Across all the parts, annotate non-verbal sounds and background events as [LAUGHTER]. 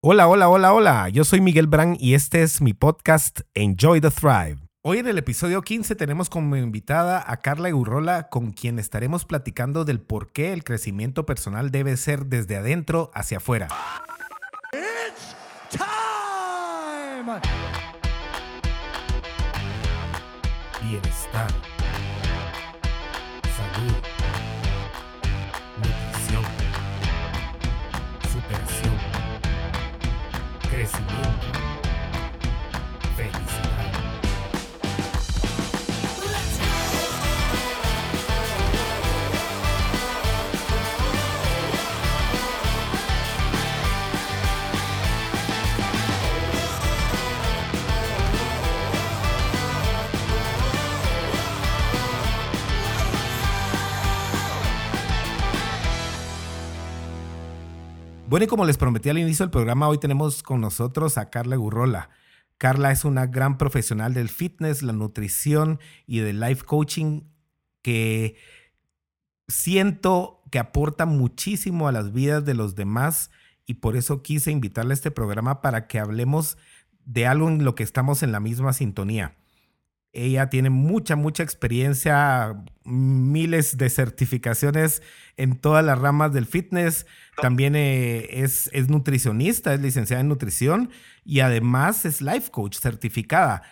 Hola, hola, hola, hola. Yo soy Miguel Brand y este es mi podcast Enjoy the Thrive. Hoy en el episodio 15 tenemos como invitada a Carla Gurrola con quien estaremos platicando del por qué el crecimiento personal debe ser desde adentro hacia afuera. It's time. Bienestar. Bueno, y como les prometí al inicio del programa, hoy tenemos con nosotros a Carla Gurrola. Carla es una gran profesional del fitness, la nutrición y del life coaching que siento que aporta muchísimo a las vidas de los demás y por eso quise invitarle a este programa para que hablemos de algo en lo que estamos en la misma sintonía. Ella tiene mucha, mucha experiencia, miles de certificaciones en todas las ramas del fitness. También eh, es, es nutricionista, es licenciada en nutrición y además es life coach certificada.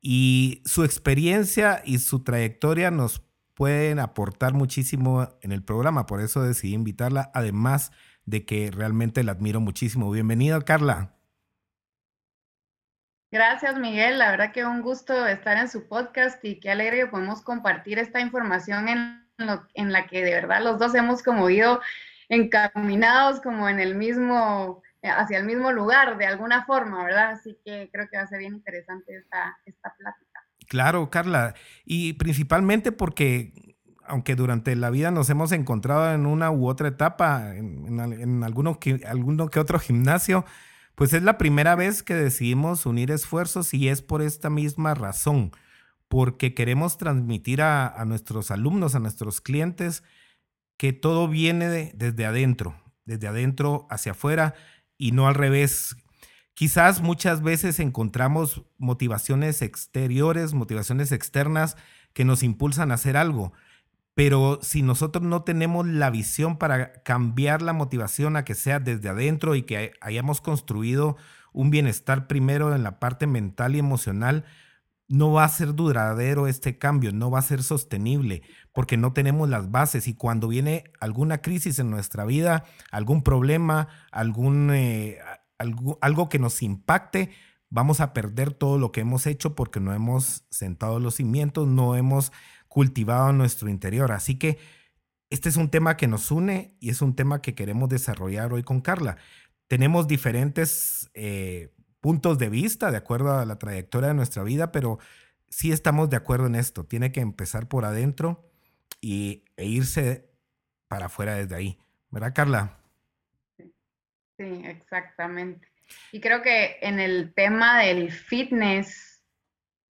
Y su experiencia y su trayectoria nos pueden aportar muchísimo en el programa. Por eso decidí invitarla, además de que realmente la admiro muchísimo. Bienvenida, Carla. Gracias, Miguel. La verdad que un gusto estar en su podcast y qué alegre que podemos compartir esta información en, lo, en la que de verdad los dos hemos como ido encaminados como en el mismo, hacia el mismo lugar de alguna forma, ¿verdad? Así que creo que va a ser bien interesante esta, esta plática. Claro, Carla. Y principalmente porque aunque durante la vida nos hemos encontrado en una u otra etapa, en, en, en alguno, que, alguno que otro gimnasio, pues es la primera vez que decidimos unir esfuerzos y es por esta misma razón, porque queremos transmitir a, nuestros alumnos, a nuestros clientes, que todo viene de, desde adentro, desde adentro hacia afuera y no al revés. Quizás muchas veces encontramos motivaciones exteriores, motivaciones externas que nos impulsan a hacer algo, pero si nosotros no tenemos la visión para cambiar la motivación a que sea desde adentro y que hayamos construido un bienestar primero en la parte mental y emocional, no va a ser duradero este cambio, no va a ser sostenible, porque no tenemos las bases. Y cuando viene alguna crisis en nuestra vida, algún problema, algún, eh, algo, algo que nos impacte, vamos a perder todo lo que hemos hecho porque no hemos sentado los cimientos, no hemos cultivado en nuestro interior. Así que este es un tema que nos une y es un tema que queremos desarrollar hoy con Carla. Tenemos diferentes eh, puntos de vista de acuerdo a la trayectoria de nuestra vida, pero sí estamos de acuerdo en esto. Tiene que empezar por adentro y, e irse para afuera desde ahí. ¿Verdad, Carla? Sí, exactamente. Y creo que en el tema del fitness,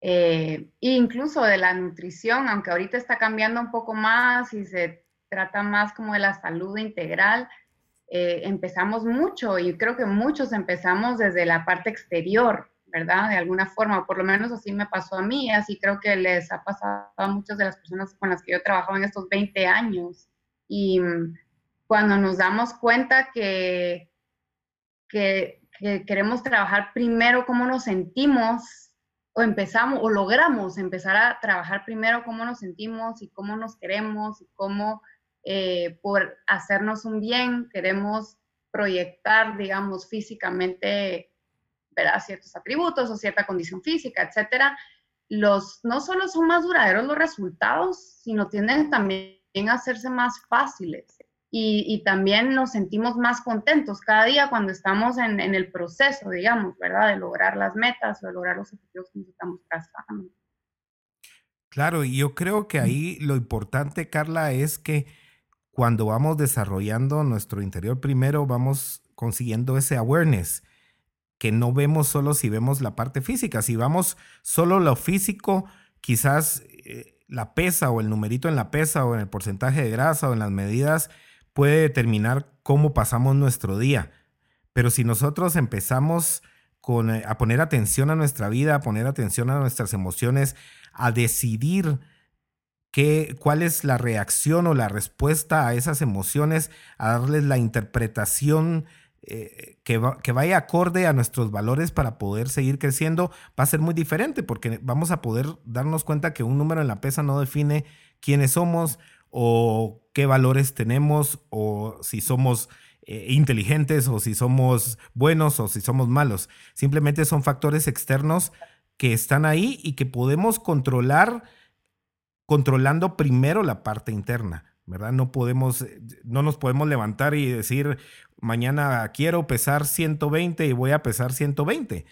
eh, incluso de la nutrición, aunque ahorita está cambiando un poco más y se trata más como de la salud integral, eh, empezamos mucho y creo que muchos empezamos desde la parte exterior, ¿verdad? De alguna forma, por lo menos así me pasó a mí, así creo que les ha pasado a muchas de las personas con las que yo trabajo en estos 20 años. Y mm, cuando nos damos cuenta que, que, que queremos trabajar primero cómo nos sentimos, o empezamos o logramos empezar a trabajar primero cómo nos sentimos y cómo nos queremos y cómo eh, por hacernos un bien queremos proyectar, digamos, físicamente ¿verdad? ciertos atributos o cierta condición física, etcétera, los no solo son más duraderos los resultados, sino tienden también a hacerse más fáciles y, y, también nos sentimos más contentos cada día cuando estamos en, en, el proceso, digamos, ¿verdad? De lograr las metas o de lograr los objetivos que nos estamos trazando. Claro, y yo creo que ahí lo importante, Carla, es que cuando vamos desarrollando nuestro interior primero, vamos consiguiendo ese awareness, que no vemos solo si vemos la parte física, si vamos solo lo físico, quizás eh, la pesa o el numerito en la pesa o en el porcentaje de grasa o en las medidas, puede determinar cómo pasamos nuestro día. Pero si nosotros empezamos con, eh, a poner atención a nuestra vida, a poner atención a nuestras emociones, a decidir qué, cuál es la reacción o la respuesta a esas emociones, a darles la interpretación eh, que, que, vaya acorde a nuestros valores para poder seguir creciendo, va a ser muy diferente porque vamos a poder darnos cuenta que un número en la pesa no define quiénes somos o qué valores tenemos o si somos eh, inteligentes o si somos buenos o si somos malos. Simplemente son factores externos que están ahí y que podemos controlar controlando primero la parte interna. ¿verdad? No podemos, no nos podemos levantar y decir, mañana quiero pesar 120 y voy a pesar 120.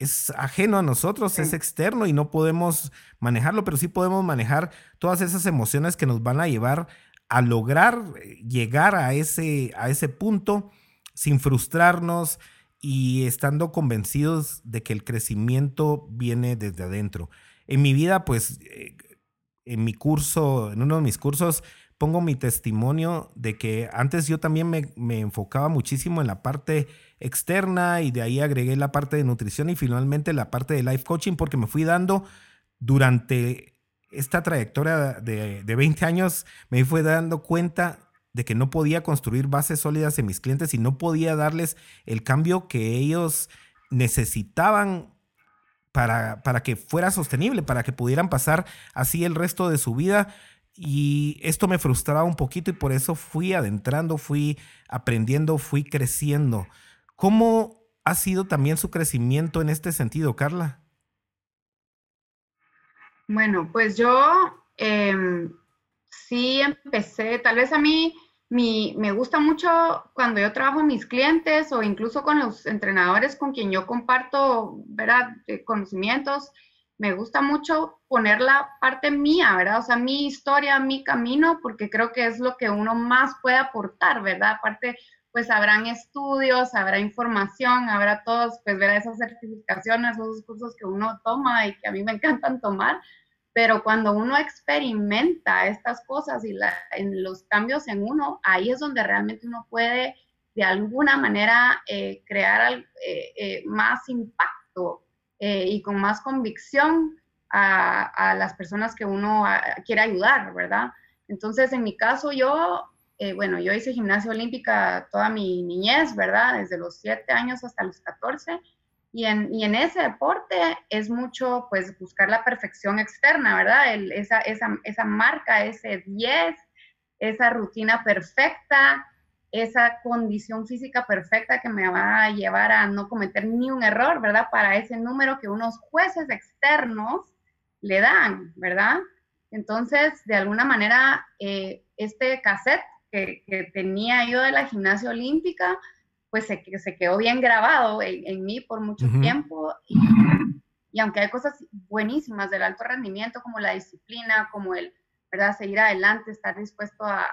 Es ajeno a nosotros, es externo y no podemos manejarlo, pero sí podemos manejar todas esas emociones que nos van a llevar a lograr eh, llegar a ese, a ese punto sin frustrarnos y estando convencidos de que el crecimiento viene desde adentro. En mi vida, pues, eh, en mi curso, en uno de mis cursos, pongo mi testimonio de que antes yo también me, enfocaba muchísimo en la parte externa y de ahí agregué la parte de nutrición y finalmente la parte de life coaching porque me fui dando durante esta trayectoria de, de 20 años, me fui dando cuenta de que no podía construir bases sólidas en mis clientes y no podía darles el cambio que ellos necesitaban para, para que fuera sostenible, para que pudieran pasar así el resto de su vida y esto me frustraba un poquito y por eso fui adentrando, fui aprendiendo, fui creciendo. ¿Cómo ha sido también su crecimiento en este sentido, Carla? Bueno, pues yo em, sí empecé, tal vez a mí me gusta mucho cuando yo trabajo con mis clientes o incluso con los entrenadores con quien yo comparto ¿verdad? conocimientos me gusta mucho poner la parte mía, ¿verdad? O sea, mi historia, mi camino, porque creo que es lo que uno más puede aportar, ¿verdad? Aparte, pues habrán estudios, habrá información, habrá todos, pues ver esas certificaciones, esos cursos que uno toma y que a mí me [LAUGHS] encantan tomar, pero cuando uno experimenta estas cosas y en los cambios en uno, ahí es donde realmente uno puede de alguna manera eh, crear eh, eh, más impacto eh, y con más convicción a, las personas que uno quiere ayudar, ¿verdad? Entonces, en mi caso, yo, eh, bueno, yo hice gimnasia olímpica toda mi niñez, ¿verdad? Desde los 7 años hasta los 14. Y en, y en, ese deporte es mucho, pues, buscar la perfección externa, ¿verdad? esa, esa, esa marca, ese 10, esa rutina perfecta, esa condición física perfecta que me va a llevar a no cometer ni un error, ¿verdad? Para ese número que unos jueces externos le dan, ¿verdad? Entonces, de alguna manera, eh, este cassette que, tenía yo de la gimnasia olímpica, pues se, se quedó bien grabado en, mí por mucho tiempo. Y, y aunque hay cosas buenísimas del alto rendimiento, como la disciplina, como el ¿verdad? Seguir adelante, estar dispuesto a,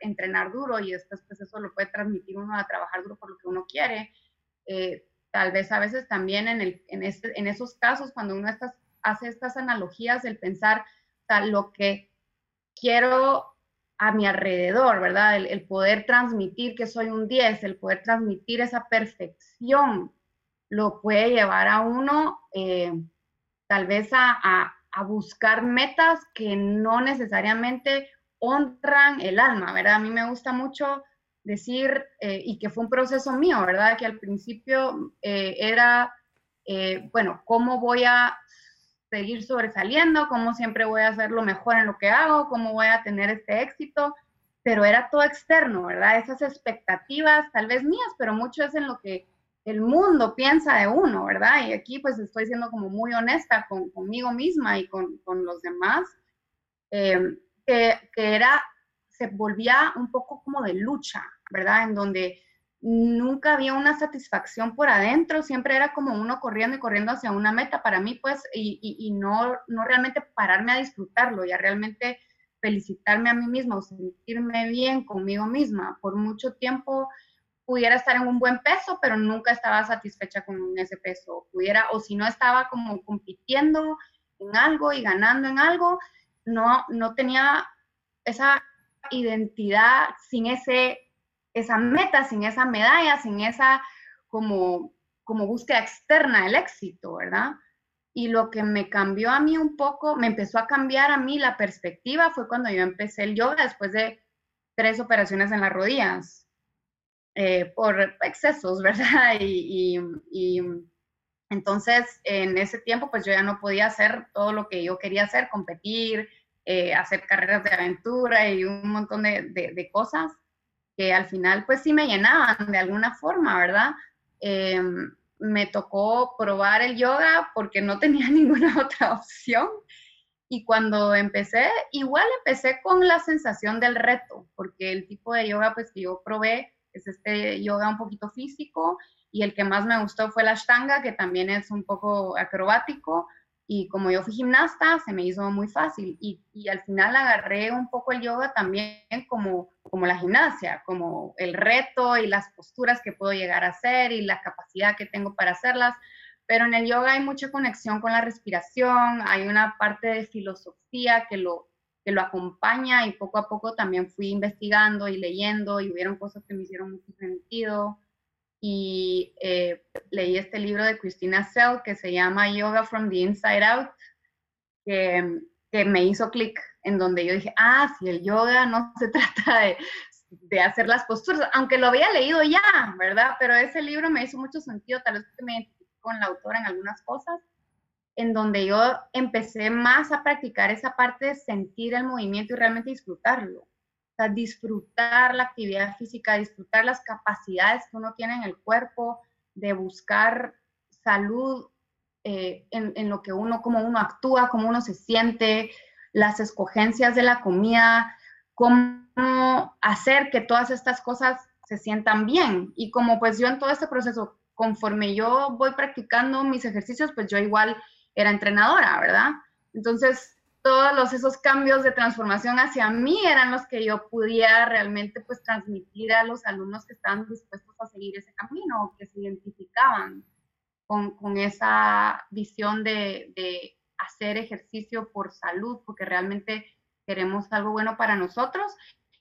entrenar duro y después pues eso lo puede transmitir uno a trabajar duro por lo que uno quiere. Eh, tal vez a veces también en, este, esos casos, cuando uno hace estas analogías, el pensar lo que quiero a mi alrededor, ¿verdad? El, poder transmitir que soy un 10, el poder transmitir esa perfección, lo puede llevar a uno eh, tal vez a buscar metas que no necesariamente honran el alma, ¿verdad? A mí me gusta mucho decir, eh, y que fue un proceso mío, ¿verdad? Que al principio eh, era, eh, bueno, ¿cómo voy a seguir sobresaliendo? ¿Cómo siempre voy a hacer lo mejor en lo que hago? ¿Cómo voy a tener este éxito? Pero era todo externo, ¿verdad? Esas expectativas, tal vez mías, pero mucho es en lo que el mundo piensa de uno, ¿verdad? Y aquí pues estoy siendo como muy honesta con, conmigo misma y con, los demás, em, que, era, se volvía un poco como de lucha, ¿verdad? En donde nunca había una satisfacción por adentro, siempre era como uno corriendo y corriendo hacia una meta para mí, pues, y, y, no, no realmente pararme a disfrutarlo y a realmente felicitarme a mí misma o sentirme bien conmigo misma. Por mucho tiempo pudiera estar en un buen peso, pero nunca estaba satisfecha con ese peso. Pudiera, o si no estaba como compitiendo en algo y ganando en algo, no, no tenía esa identidad sin ese, esa meta, sin esa medalla, sin esa como, como búsqueda externa del éxito, ¿verdad? Y lo que me cambió a mí un poco, me empezó a cambiar a mí la perspectiva fue cuando yo empecé el yoga después de tres operaciones en las rodillas eh, por excesos, [LAUGHS] ¿verdad? Y, entonces en ese tiempo pues yo ya no podía hacer todo lo que yo quería hacer, competir, eh, hacer carreras de aventura y un montón de, cosas que al final pues sí me llenaban de alguna forma, ¿verdad? Em, me tocó probar el yoga porque no tenía [LAUGHS] ninguna otra opción. Y cuando empecé, igual empecé con la sensación del reto, porque el tipo de yoga pues que yo probé es este yoga un poquito físico y el que más me gustó fue la Ashtanga, que también es un poco acrobático, y como yo fui gimnasta, se me hizo muy fácil. Y, y, al final agarré un poco el yoga también como, como la gimnasia, como el reto y las posturas que puedo llegar a hacer y la capacidad que tengo para hacerlas. Pero en el yoga hay mucha conexión con la respiración, hay una parte de filosofía que lo, que lo acompaña y poco a poco también fui investigando y leyendo y hubieron cosas que me hicieron mucho sentido y eh, leí este libro de Christina Sell que se llama Yoga from the Inside Out, que, que me hizo clic en donde yo dije, ah, si el yoga no se [LAUGHS] trata de, de, hacer las posturas, aunque lo había leído ya, ¿verdad? Pero ese libro me hizo mucho sentido, tal vez me con la autora en algunas cosas, en donde yo empecé más a practicar esa parte de sentir el movimiento y realmente disfrutarlo sea, disfrutar la actividad física, disfrutar las capacidades que uno tiene en el cuerpo, de buscar salud eh, en, lo que uno, cómo uno actúa, cómo uno se siente, las escogencias de la comida, cómo hacer que todas estas cosas se sientan bien. Y como pues yo en todo este proceso, conforme yo voy practicando mis ejercicios, pues yo igual era entrenadora, ¿verdad? Entonces, todos esos cambios de transformación hacia mí eran los que yo podía realmente pues transmitir a los alumnos que estaban dispuestos a seguir ese camino, que se identificaban con, con esa visión de, de, hacer ejercicio por salud, porque realmente queremos algo bueno para nosotros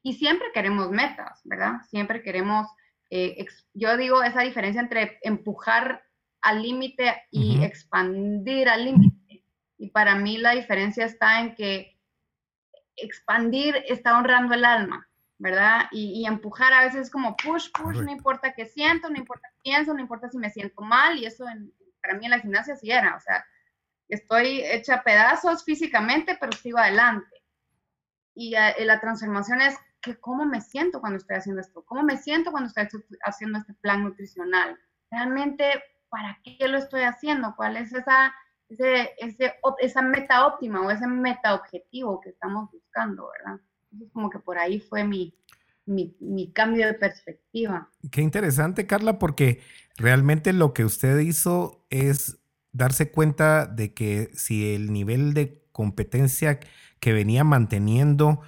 y siempre queremos metas, ¿verdad? Siempre queremos, eh, yo digo esa diferencia entre empujar al límite y expandir al límite y para mí la diferencia está en que expandir está honrando el alma, ¿verdad? Y, empujar a veces es como push, push, no importa qué siento, no importa qué pienso, no importa si me siento mal, y eso para mí en la gimnasia sí era, o sea, estoy hecha pedazos físicamente, pero sigo adelante. Y la transformación es que cómo me siento cuando estoy haciendo esto, cómo me siento cuando estoy haciendo este plan nutricional, realmente, ¿para qué lo estoy haciendo? ¿Cuál es esa ese, ese, esa meta óptima o ese meta objetivo que estamos buscando, ¿verdad? Entonces, como que por ahí fue mi, mi, mi, cambio de perspectiva. Qué interesante, Carla, porque realmente lo que usted hizo es darse cuenta de que si el nivel de competencia que venía manteniendo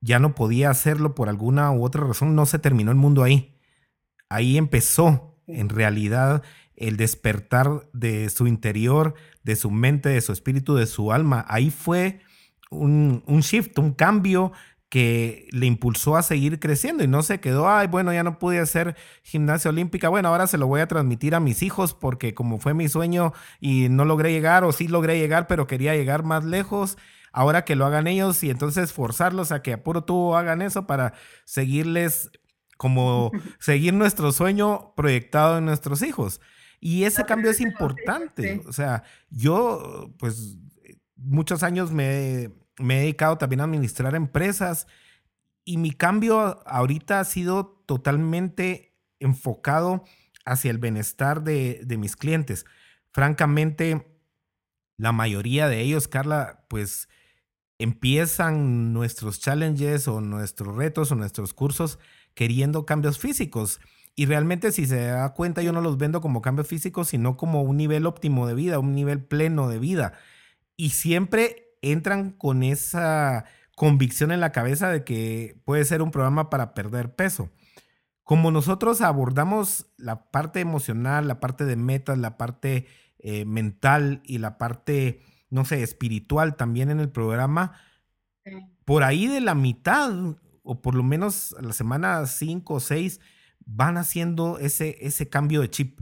ya no podía hacerlo por alguna u otra razón, no se terminó el mundo ahí. Ahí empezó en realidad el despertar de su interior, de su mente, de su espíritu, de su alma. Ahí fue un, shift, un cambio que le impulsó a seguir creciendo y no se quedó, ay, bueno, ya no pude hacer gimnasia olímpica, bueno, ahora se lo voy a transmitir a mis hijos porque como fue mi sueño y no logré llegar o sí logré llegar, pero quería llegar más lejos, ahora que lo hagan ellos y entonces forzarlos a que a puro tú hagan eso para seguirles como [LAUGHS] seguir nuestro sueño proyectado en nuestros hijos. Y ese cambio es importante. O sea, yo, pues, muchos años me, he dedicado también a administrar empresas y mi cambio ahorita ha sido totalmente enfocado hacia el bienestar de, de mis clientes. Francamente, la mayoría de ellos, Carla, pues empiezan nuestros challenges o nuestros retos o nuestros cursos queriendo cambios físicos. Y realmente si se da cuenta yo no los vendo como cambios físicos, sino como un nivel óptimo de vida, un nivel pleno de vida. Y siempre entran con esa convicción en la cabeza de que puede ser un programa para perder peso. Como nosotros abordamos la parte emocional, la parte de metas, la parte eh, mental y la parte, no sé, espiritual también en el programa, por ahí de la mitad o por lo menos a la semana 5 o 6, van haciendo ese, ese cambio de chip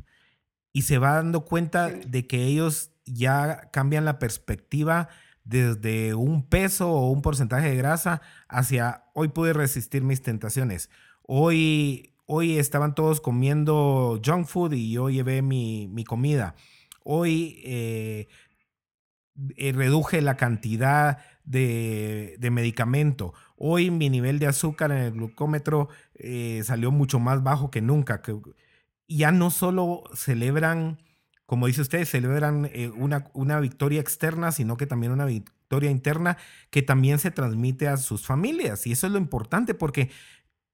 y se va dando cuenta de que ellos ya cambian la perspectiva desde un peso o un porcentaje de grasa hacia hoy pude resistir mis tentaciones. Hoy, hoy estaban todos comiendo junk food y yo llevé mi, comida. Hoy eh, eh, reduje la cantidad de, medicamento. Hoy mi nivel de azúcar en el glucómetro eh, salió mucho más bajo que nunca. Que, ya no solo celebran, como dice usted, celebran eh, una, una victoria externa, sino que también una victoria interna que también se transmite a sus familias. Y eso es lo importante porque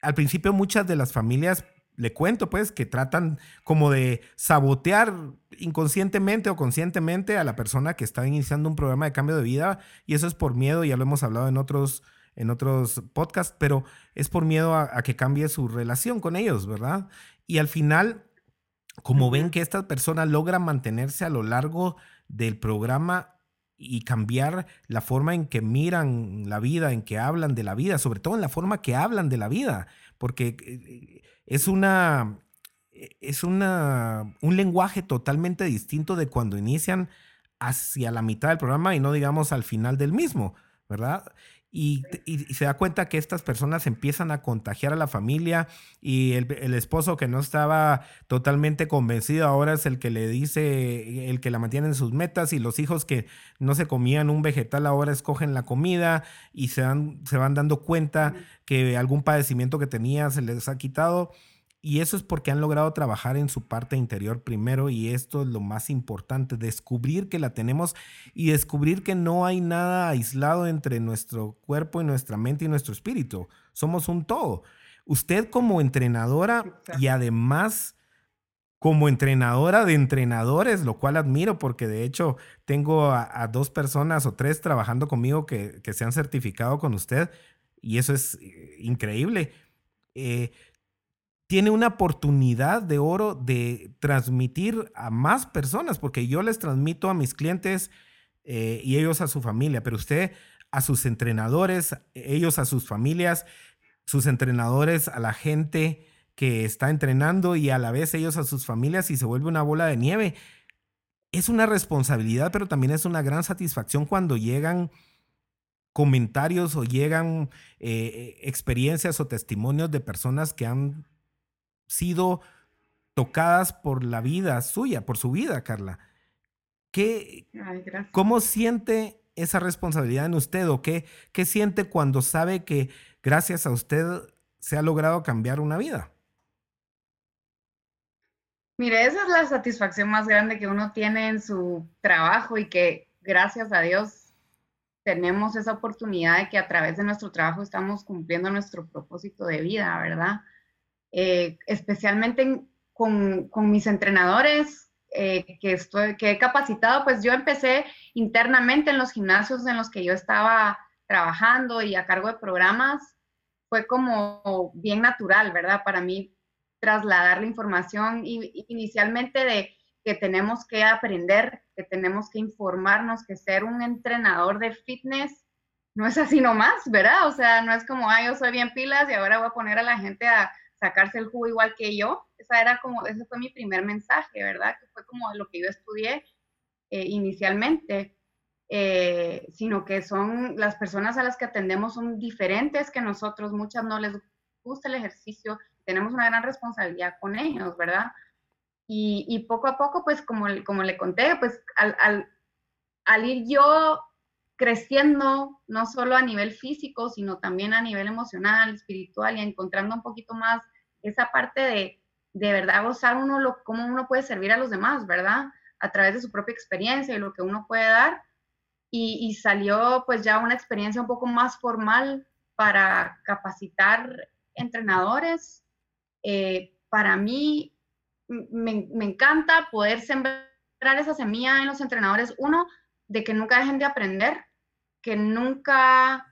al principio muchas de las familias le cuento pues que tratan como de sabotear inconscientemente o conscientemente a la persona que está iniciando un programa de cambio de vida y eso es por miedo, ya lo hemos hablado en otros en otros podcasts, pero es por miedo a, que cambie su relación con ellos, ¿verdad? Y al final, como ven que esta persona logra mantenerse a lo largo del programa y cambiar la forma en que miran la vida, en que hablan de la vida, sobre todo en la forma que hablan de la vida, porque eh, es una es una, un lenguaje totalmente distinto de cuando inician hacia la mitad del programa y no digamos al final del mismo, ¿verdad? Y, se da cuenta que estas personas empiezan a contagiar a la familia y el, esposo que no estaba totalmente convencido ahora es el que le dice, el que la mantiene en sus metas y los hijos que no se comían un vegetal ahora escogen la comida y se, se van dando cuenta que algún padecimiento que tenía se les ha quitado y eso es porque han logrado trabajar en su parte interior primero y esto es lo más importante, descubrir que la tenemos y descubrir que no hay nada aislado entre nuestro cuerpo y nuestra mente y nuestro espíritu. Somos un todo. Usted como entrenadora y además como entrenadora de entrenadores, lo cual admiro porque de hecho tengo a, dos personas o tres trabajando conmigo que, se han certificado con usted y eso es eh, increíble. Eh, tiene una oportunidad de oro de transmitir a más personas, porque yo les transmito a mis clientes eh, y ellos a su familia, pero usted a sus entrenadores, ellos a sus familias, sus entrenadores a la gente que está entrenando y a la vez ellos a sus familias y se vuelve una bola de nieve. Es una responsabilidad, pero también es una gran satisfacción cuando llegan comentarios o llegan eh, experiencias o testimonios de personas que han sido tocadas por la vida suya, por su vida, Carla. ¿Qué, ¿Cómo siente esa responsabilidad en usted o qué, qué siente cuando sabe que gracias a usted se ha logrado cambiar una vida? Mire, esa es la satisfacción más grande que uno tiene en su trabajo y que gracias a Dios tenemos esa oportunidad de que a través de nuestro trabajo estamos cumpliendo nuestro propósito de vida, ¿verdad? Eh, especialmente con, mis entrenadores eh, que, estoy, que he capacitado, pues yo empecé internamente en los gimnasios en los que yo estaba trabajando y a cargo de programas, fue como bien natural, ¿verdad? Para mí trasladar la información inicialmente de que tenemos que aprender, que tenemos que informarnos, que ser un entrenador de fitness no es así nomás, ¿verdad? O sea, no es como, ah, yo soy bien pilas y ahora voy a poner a la gente a, sacarse el jugo igual que yo. Esa era como, ese fue mi primer mensaje, ¿verdad? Que fue como lo que yo estudié eh, inicialmente. Eh, sino que son las personas a las que atendemos son diferentes que nosotros, muchas no les gusta el ejercicio, tenemos una gran responsabilidad con ellos, ¿verdad? Y, poco a poco, pues como, como le conté, pues al, al, al ir yo creciendo, no solo a nivel físico, sino también a nivel emocional, espiritual y encontrando un poquito más esa parte de de verdad gozar uno lo, cómo uno puede servir a los demás, ¿verdad? A través de su propia experiencia y lo que uno puede dar. Y, salió pues ya una experiencia un poco más formal para capacitar entrenadores. Eh, para mí me, me, encanta poder sembrar esa semilla en los entrenadores, uno, de que nunca dejen de aprender, que nunca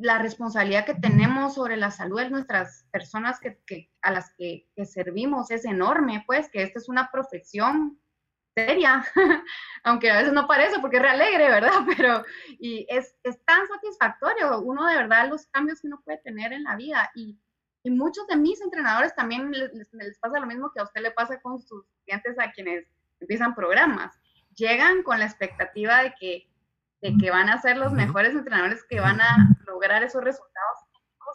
la responsabilidad que tenemos sobre la salud de nuestras personas que, a las que, servimos es enorme, pues que esta es una profesión seria, [LAUGHS] aunque a veces no parece porque es alegre, ¿verdad? [LAUGHS] Pero y es, es, tan satisfactorio uno de verdad los cambios que uno puede tener en la vida y, y muchos de mis entrenadores también les, les, pasa lo mismo que a usted le pasa con sus clientes a quienes empiezan programas. Llegan con la expectativa de que, de que van a ser los mejores entrenadores que van a lograr esos resultados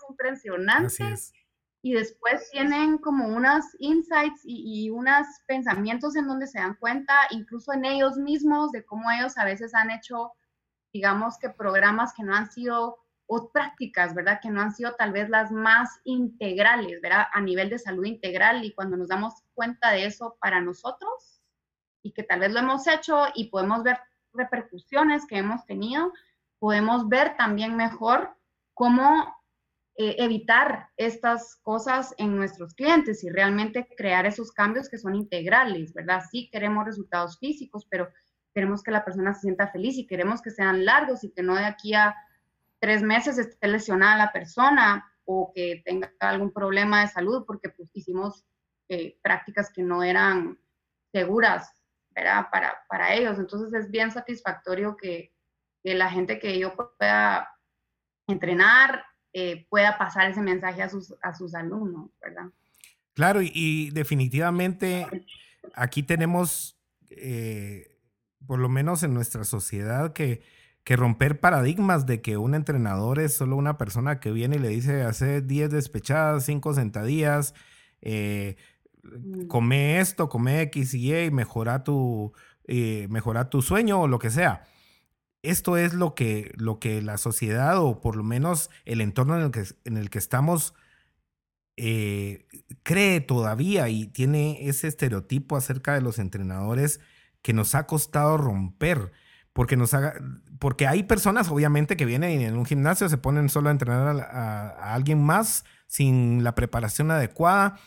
impresionantes y después tienen como unos insights y, y, unos pensamientos en donde se dan cuenta, incluso en ellos mismos, de cómo ellos a veces han hecho, digamos que programas que no han sido, o prácticas, ¿verdad? Que no han sido tal vez las más integrales, ¿verdad? A nivel de salud integral y cuando nos damos cuenta de eso para nosotros y que tal vez lo hemos hecho y podemos ver repercusiones que hemos tenido, podemos ver también mejor cómo eh, evitar estas cosas en nuestros clientes y realmente crear esos cambios que son integrales, ¿verdad? Sí queremos resultados físicos, pero queremos que la persona se sienta feliz y queremos que sean largos y que no de aquí a tres meses esté lesionada la persona o que tenga algún problema de salud porque pues, hicimos eh, prácticas que no eran seguras, ¿verdad? Para, para ellos. Entonces es bien satisfactorio que, que la gente que yo pueda entrenar eh, pueda pasar ese mensaje a sus, a sus alumnos, ¿verdad? Claro, y, definitivamente aquí tenemos, eh, por lo menos en nuestra sociedad, que, que, romper paradigmas de que un entrenador es solo una persona que viene y le dice hace 10 despechadas, 5 sentadillas, eh, mm. come esto, come X y Y, mejora tu, mejora tu sueño o lo que sea esto es lo que, lo que la sociedad o por lo menos el entorno en el que, en el que estamos eh, cree todavía y tiene ese estereotipo acerca de los entrenadores que nos ha costado romper. Porque, nos haga, porque hay personas, obviamente, que vienen en un gimnasio, se ponen solo a entrenar a alguien más sin la preparación adecuada,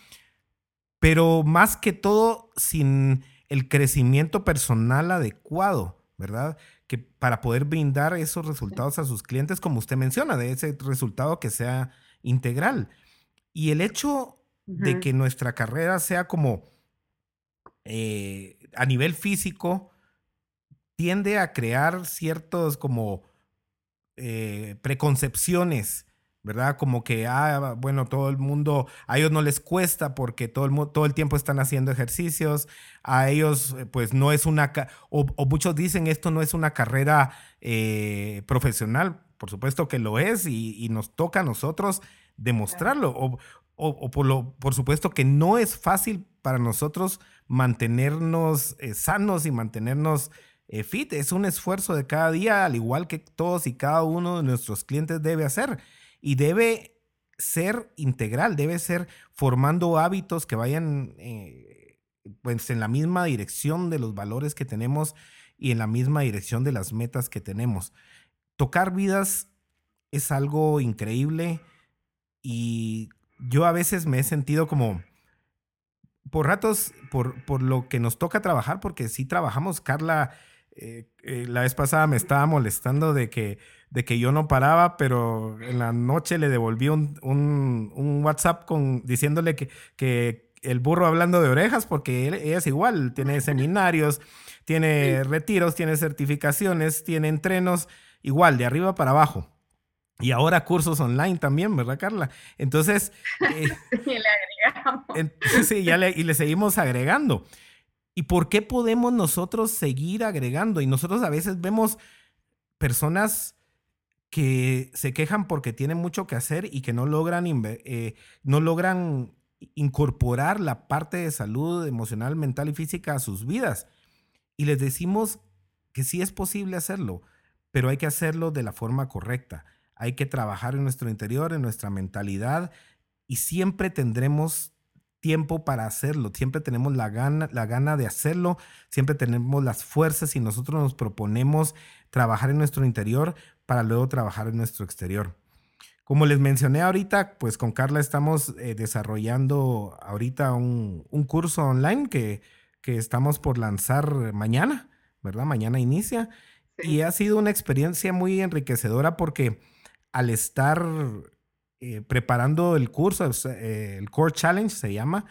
pero más que todo sin el crecimiento personal adecuado, ¿verdad? Que para poder brindar esos resultados a sus clientes, como usted menciona, de ese resultado que sea integral. Y el hecho de que nuestra carrera sea como eh, a nivel físico, tiende a crear ciertos como eh, preconcepciones ¿verdad? Como que, ah, bueno, todo el mundo, a ellos no les cuesta porque todo el, todo el tiempo están haciendo ejercicios, a ellos eh, pues no es una, o, muchos dicen esto no es una carrera eh, profesional, por supuesto que lo es y, nos toca a nosotros demostrarlo, o, o, por, lo, por supuesto que no es fácil para nosotros mantenernos eh, sanos y mantenernos fit, es un esfuerzo de cada día, al igual que todos y cada uno de nuestros clientes debe hacer y debe ser integral, debe ser formando hábitos que vayan eh, pues en la misma dirección de los valores que tenemos y en la misma dirección de las metas que tenemos. Tocar vidas es algo increíble y yo a veces me he sentido como por ratos, por, por lo que nos toca trabajar, porque sí trabajamos, Carla eh, eh, la vez pasada me estaba molestando de que, de que yo no paraba, pero en la noche le devolví un, un, WhatsApp con, diciéndole que, que, el burro hablando de orejas, porque ella es igual, tiene seminarios, tiene retiros, tiene certificaciones, tiene entrenos, igual, de arriba para abajo. Y ahora cursos online también, ¿verdad, Carla? Entonces... Eh, [LAUGHS] sí, le agregamos. [LAUGHS] sí, ya le, y le seguimos agregando. ¿Y por qué podemos nosotros seguir agregando? Y nosotros a veces vemos personas que se quejan porque tienen mucho que hacer y que no logran, eh, no logran incorporar la parte de salud emocional, mental y física a sus vidas. Y les decimos que sí es posible hacerlo, pero hay que hacerlo de la forma correcta. Hay que trabajar en nuestro interior, en nuestra mentalidad y siempre tendremos tiempo para hacerlo, siempre tenemos la gana, la gana de hacerlo, siempre tenemos las fuerzas y nosotros nos proponemos trabajar en nuestro interior para luego trabajar en nuestro exterior. Como les mencioné ahorita, pues con Carla estamos eh, desarrollando ahorita un, curso online que, que, estamos por lanzar mañana, ¿verdad? Mañana inicia. Y ha sido una experiencia muy enriquecedora porque al estar eh, preparando el curso, eh, el Core Challenge se llama,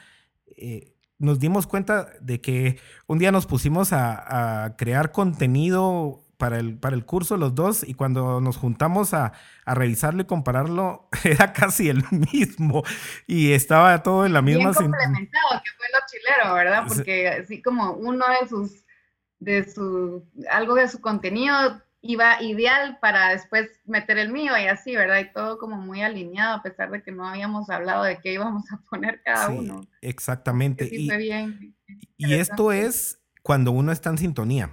nos dimos cuenta de que un día nos pusimos a, crear contenido para el, para el curso los dos y cuando nos juntamos a, revisarlo y compararlo [LAUGHS] era casi el [LAUGHS] mismo y estaba todo en la misma... Bien complementado, que fue lo chilero, ¿verdad? Porque así como uno de sus, de su, algo de su contenido iba ideal para después meter el mío y así, ¿verdad? Y todo como muy alineado, a pesar de que no habíamos hablado de qué íbamos a poner cada uno. Exactamente. y, y esto es cuando uno está en sintonía,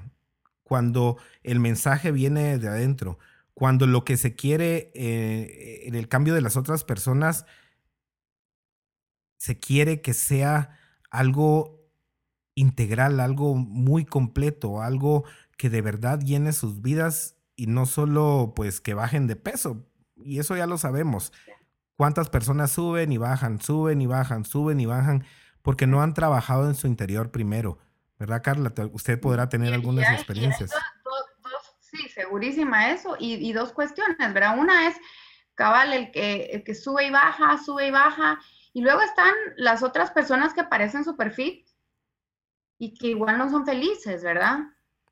cuando el mensaje viene de adentro, cuando lo que se quiere eh, en el cambio de las otras personas se quiere que sea algo integral, algo muy completo, algo que de verdad llene sus vidas y no solo pues que bajen de peso. Y eso ya lo sabemos. ¿Cuántas personas suben y bajan, suben y bajan, suben y bajan? Porque no han trabajado en su interior primero. ¿Verdad, Carla? Usted podrá tener algunas experiencias. sí, segurísima eso. Y, dos cuestiones, ¿verdad? Una es, cabal, el que, el que sube y baja, sube y baja. Y luego están las otras personas que parecen super fit y que igual no son felices, ¿verdad?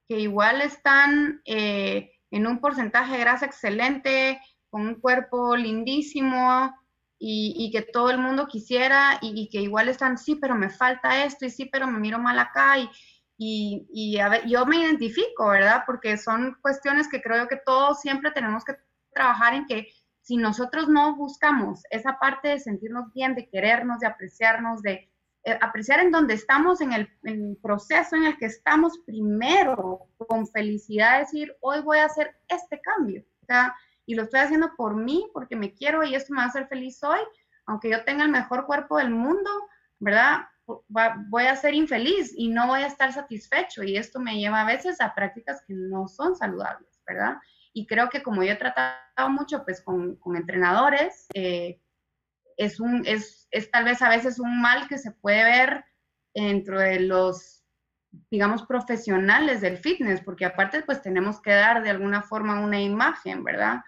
que igual están eh, en un porcentaje de grasa excelente, con un cuerpo lindísimo y, que todo el mundo quisiera y, que igual están, sí, pero me falta esto y sí, pero me miro mal acá y, y, a ver, yo me identifico, ¿verdad? Porque son cuestiones que creo que todos siempre tenemos que trabajar en que si nosotros no buscamos esa parte de sentirnos bien, de querernos, de apreciarnos, de, eh, apreciar en donde estamos, en el, proceso en el que estamos primero, con felicidad, decir, hoy voy a hacer este cambio. Y lo estoy haciendo por mí, porque me quiero y esto me va a hacer feliz hoy, aunque yo tenga el mejor cuerpo del mundo, ¿verdad? voy a ser infeliz y no voy a estar satisfecho y esto me lleva a veces a prácticas que no son saludables, ¿verdad? Y creo que como yo he tratado mucho pues con, con entrenadores, eh, es, un, es, es tal vez a veces un mal que se puede ver dentro de los, digamos, profesionales del fitness, porque aparte pues tenemos que dar de alguna forma una imagen, ¿verdad?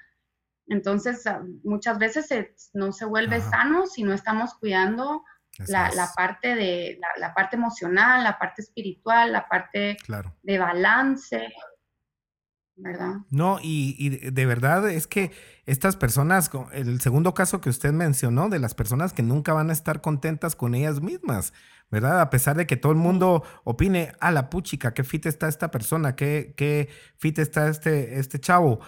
Entonces ah, muchas veces no se vuelve sano si no estamos cuidando la, la, parte de la, la, parte emocional, la parte espiritual, la parte de balance. ¿verdad? No, y, de verdad es que estas personas, el segundo caso que usted mencionó, de las personas que nunca van a estar contentas con ellas mismas, ¿verdad? A pesar de que todo el mundo opine, a la puchica, qué fit está esta persona, qué, qué fit está este, este chavo.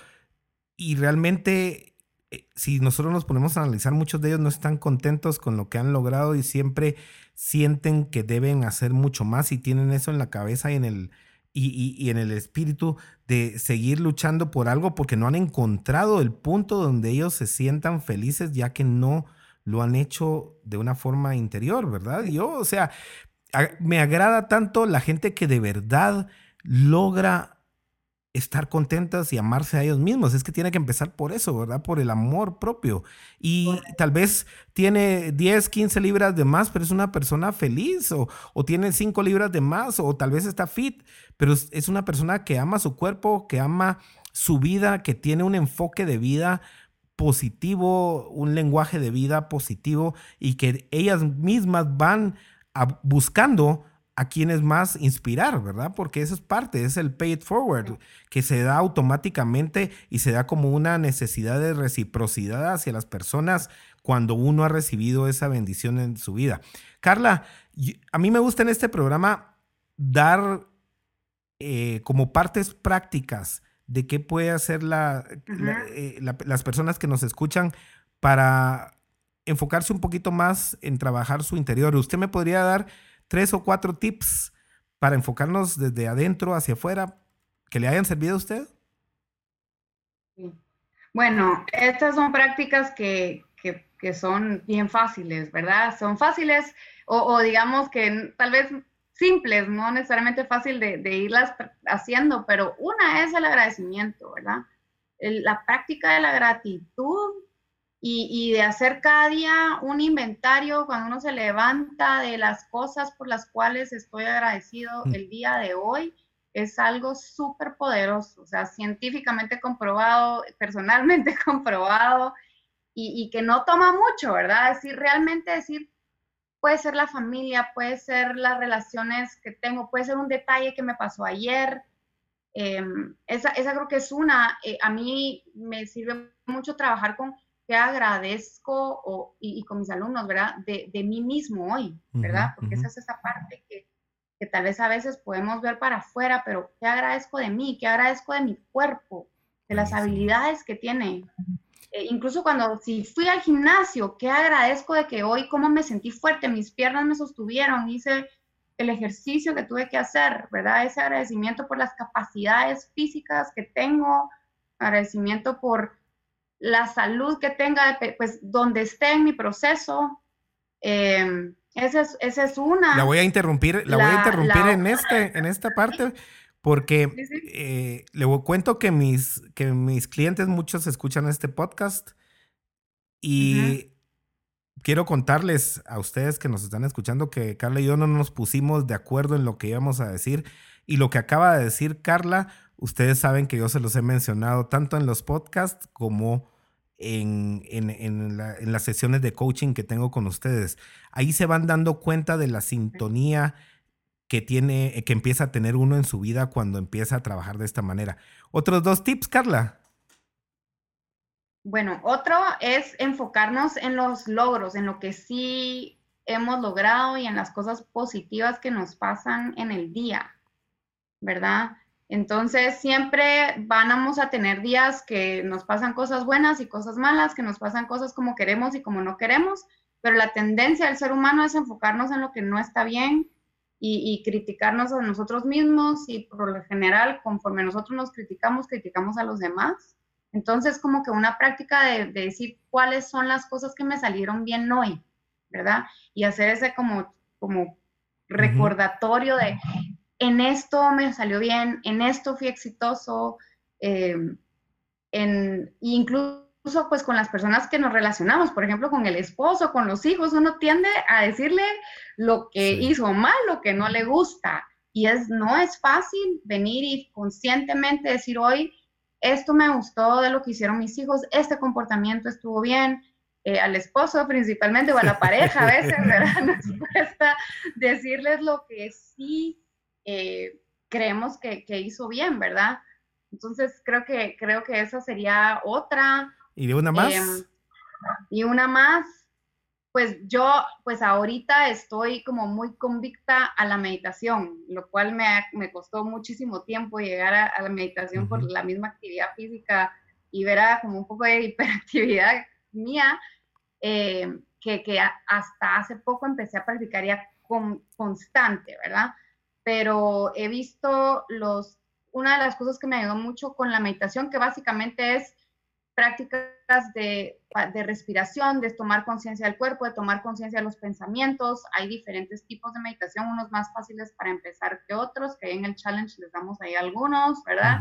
Y realmente, eh, si nosotros nos ponemos a analizar, muchos de ellos no están contentos con lo que han logrado y siempre sienten que deben hacer mucho más y tienen eso en la cabeza y en el, y, en el espíritu de seguir luchando por algo porque no han encontrado el punto donde ellos se sientan felices ya que no lo han hecho de una forma interior, ¿verdad? Yo, o sea, me agrada tanto la gente que de verdad logra estar contentas y amarse a ellos mismos. Es que tiene que empezar por eso, ¿verdad? Por el amor propio. Y tal vez tiene 10, 15 libras de más, pero es una persona feliz, o, o, tiene 5 libras de más, o tal vez está fit, pero es, una persona que ama su cuerpo, que ama su vida, que tiene un enfoque de vida positivo, un lenguaje de vida positivo y que ellas mismas van buscando a quienes más inspirar, ¿verdad? Porque eso es parte, es el pay it forward, que se da automáticamente y se da como una necesidad de reciprocidad hacia las personas cuando uno ha recibido esa bendición en su vida. Carla, a mí me gusta en este programa dar eh, como partes prácticas de qué puede hacer eh, las personas que nos escuchan para enfocarse un poquito más en trabajar su interior. ¿Usted me podría dar tres o cuatro tips para enfocarnos desde adentro hacia afuera que le hayan servido a usted? Bueno, estas son prácticas que, son bien fáciles, ¿verdad? Son fáciles o, digamos que tal vez simples, no necesariamente fácil de, de, irlas haciendo, pero una es el agradecimiento, ¿verdad? la práctica de la gratitud y, de hacer cada día un inventario cuando uno se levanta de las cosas por las cuales estoy agradecido mm. el día de hoy, es algo súper poderoso, o sea, científicamente comprobado, [LAUGHS] personalmente [LAUGHS] comprobado, y, que no toma mucho, ¿verdad? Decir, realmente decir, puede ser la familia, puede ser las relaciones que tengo, puede ser un detalle que me pasó ayer. Em, esa, esa, creo que es una, eh, a mí me sirve mucho trabajar con qué agradezco o, y, con mis alumnos, ¿verdad? De, de mí mismo hoy, ¿verdad? Porque esa es esa parte que, que, tal vez a veces podemos ver para afuera, pero qué agradezco de mí, qué agradezco de mi cuerpo, de las habilidades que tiene. Eh, incluso cuando si fui al gimnasio, qué agradezco de que hoy cómo me sentí fuerte, mis piernas me sostuvieron, hice el ejercicio que tuve que hacer, ¿verdad? Ese agradecimiento por las capacidades físicas que tengo, agradecimiento por la salud que tenga, pues donde esté en mi proceso. Eh, esa, es, esa es una. La voy a interrumpir, la, voy a interrumpir en, este, en esta parte porque eh, le cuento que mis, que mis clientes, muchos escuchan este podcast y quiero contarles a ustedes que nos están escuchando que Carla y yo no nos pusimos de acuerdo en lo que íbamos a decir. Y lo que acaba de decir Carla, ustedes saben que yo se los he mencionado tanto en los podcasts como en, en, en, en las sesiones de coaching que tengo con ustedes. Ahí se van dando cuenta de la sintonía que tiene, que empieza a tener uno en su vida cuando empieza a trabajar de esta manera. Otros dos tips, Carla. Bueno, otro es enfocarnos en los logros, en lo que sí hemos logrado y en las cosas positivas que nos pasan en el día, ¿verdad? Entonces, siempre vamos a tener días que nos pasan cosas buenas y cosas malas, que nos pasan cosas como queremos y como no queremos, pero la tendencia del ser humano es enfocarnos en lo que no está bien y, criticarnos a nosotros mismos y por lo general, conforme nosotros nos criticamos, criticamos a los demás. Entonces, como que una práctica de, decir cuáles son las cosas que me salieron bien hoy, ¿verdad? Y hacer ese como, como recordatorio de, en esto me salió bien, en esto fui exitoso, eh, en, incluso pues con las personas que nos relacionamos, por ejemplo, con el esposo, con los hijos, uno tiende a decirle lo que hizo mal, lo que no le gusta. Y es, no es fácil venir y conscientemente decir hoy, esto me gustó de lo que hicieron mis hijos, este comportamiento estuvo bien, eh, al esposo principalmente o a la pareja a veces, ¿verdad? [LAUGHS] Nos cuesta decirles lo que sí eh, creemos que, que, hizo bien, ¿verdad? Entonces creo que, creo que esa sería otra. ¿Y de una más? Em, y una más, pues yo, pues ahorita estoy como muy convicta a la meditación, lo cual me, me costó muchísimo tiempo llegar a, la meditación por la misma actividad física y ver como un poco de [LAUGHS] hiperactividad mía, em, que, que, hasta hace poco empecé a practicar ya con, constante, ¿verdad? Pero he visto los, una de las cosas que me ayudó mucho con la meditación, que básicamente es prácticas de, de respiración, de tomar conciencia del cuerpo, de tomar conciencia de los pensamientos. Hay diferentes tipos de meditación, unos más fáciles para empezar que otros, que en el challenge les damos ahí algunos, ¿verdad?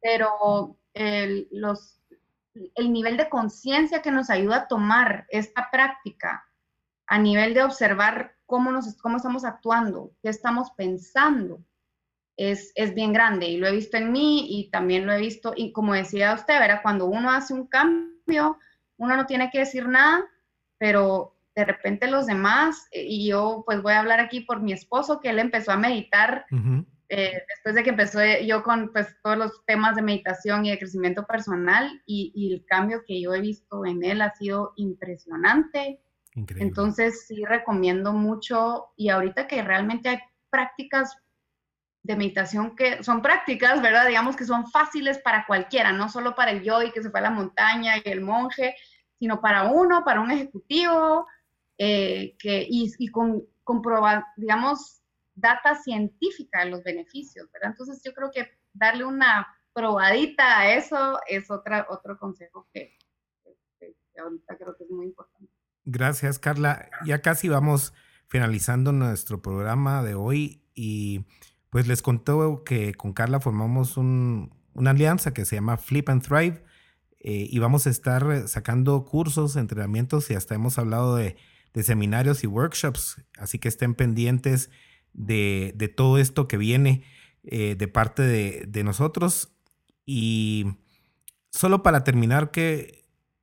Pero el, los, el nivel de conciencia que nos ayuda a tomar esta práctica a nivel de observar cómo, nos, cómo estamos actuando, qué estamos pensando, es, bien grande y lo he visto en mí y también lo he visto, y como decía usted, ¿verdad? Cuando uno hace un cambio, uno no tiene que decir nada, pero de repente los demás, eh, y yo pues voy a hablar aquí por mi esposo, que él empezó a meditar eh, después de que empezó yo con pues todos los temas de meditación y de crecimiento personal y, y el cambio que yo he visto en él ha sido impresionante. Entonces sí recomiendo mucho y ahorita que realmente hay prácticas de meditación que son prácticas, ¿verdad? Digamos que son fáciles para cualquiera, no solo para el yogi que se fue a la montaña y el monje, sino para uno, para un ejecutivo, eh, que, y, con comprobar, digamos, data científica de los beneficios, ¿verdad? Entonces yo creo que darle una probadita a eso es otra, otro consejo que ahorita creo que es muy importante. Gracias, Carla. Ya casi vamos finalizando nuestro programa de hoy y pues les contó que con Carla formamos una alianza que se llama Flip and Thrive eh, y vamos a estar sacando cursos, entrenamientos y hasta hemos hablado de, seminarios y workshops, así que estén pendientes de, todo esto que viene eh, de parte de, nosotros. Y solo para terminar, ¿qué,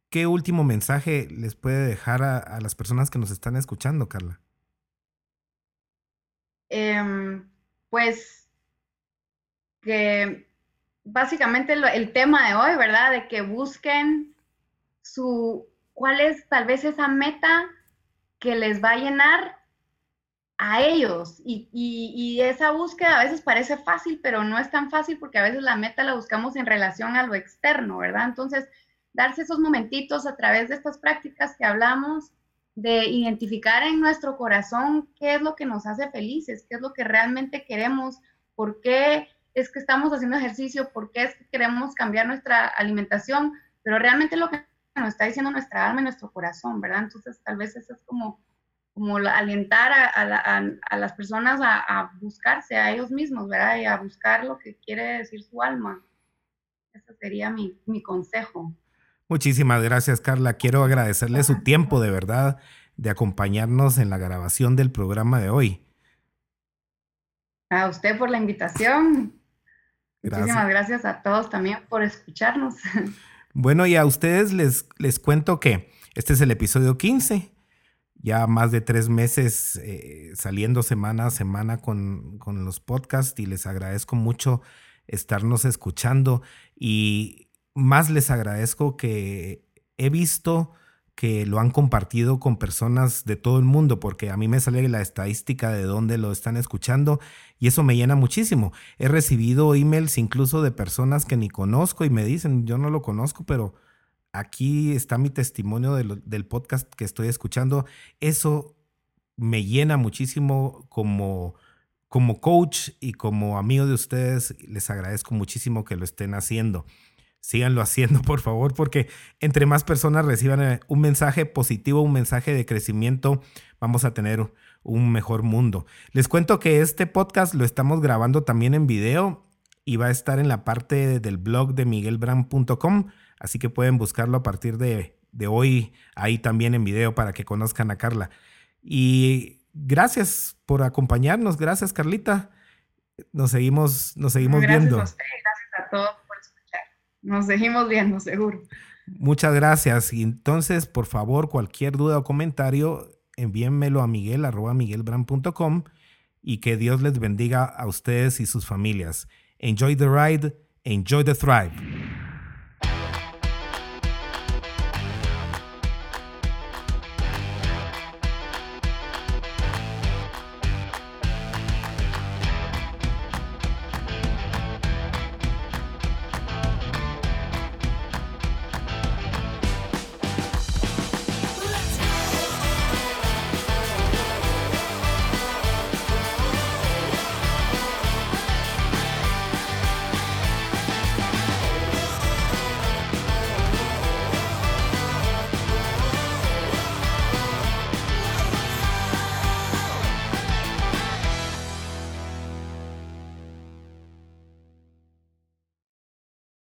¿qué último mensaje les puede dejar a las personas que nos están escuchando, Carla? em, pues que básicamente el tema de hoy, ¿verdad? De que busquen su, cuál es tal vez esa meta que les va a llenar a ellos. Y, y, esa búsqueda a veces parece fácil, pero no es tan fácil porque a veces la meta la buscamos en relación a lo externo, ¿verdad? Entonces, darse esos momentitos a través de estas prácticas que hablamos, de identificar en nuestro corazón qué es lo que nos hace felices, qué es lo que realmente queremos, por qué es que estamos haciendo ejercicio, por qué es que queremos cambiar nuestra alimentación, pero realmente lo que nos está diciendo nuestra alma y nuestro corazón, ¿verdad? Entonces, tal vez eso es como como alentar a, las personas a, buscarse a ellos mismos, ¿verdad? Y a buscar lo que quiere decir su alma. Ese sería mi, mi consejo. Muchísimas gracias, Carla. Quiero agradecerle su tiempo, de verdad, de acompañarnos en la grabación del programa de hoy. A usted por la invitación. Muchísimas gracias a todos también por escucharnos. [LAUGHS] Bueno, y a ustedes les, les cuento que este es el episodio 15 ya más de tres meses eh, saliendo semana a semana con, con, los podcasts y les agradezco mucho estarnos escuchando y más les agradezco que he visto que lo han compartido con personas de todo el mundo, porque a mí me sale la estadística de dónde lo están escuchando y eso me llena muchísimo. He recibido emails incluso de personas que ni conozco y me dicen, yo no lo conozco, pero aquí está mi testimonio del podcast que estoy escuchando. Eso me llena muchísimo como, como coach y como amigo de ustedes. Les agradezco muchísimo que lo estén haciendo. Síganlo haciendo, [LAUGHS] por favor, porque entre más personas reciban eh, un mensaje positivo, un mensaje de crecimiento, vamos a tener un mejor mundo. Les cuento que este podcast lo estamos grabando también en video y va a estar en la parte del blog de miguelbran.com. Así que pueden buscarlo a partir de, hoy ahí también en video para que conozcan a Carla. Y gracias por acompañarnos. Gracias, Carlita. Nos seguimos, nos seguimos viendo. Gracias a gracias a todos. Nos seguimos viendo, seguro. Muchas gracias. Y entonces, por favor, cualquier duda o comentario, envíenmelo a miguel y que Dios les bendiga a ustedes y sus familias. Enjoy the ride, enjoy the thrive.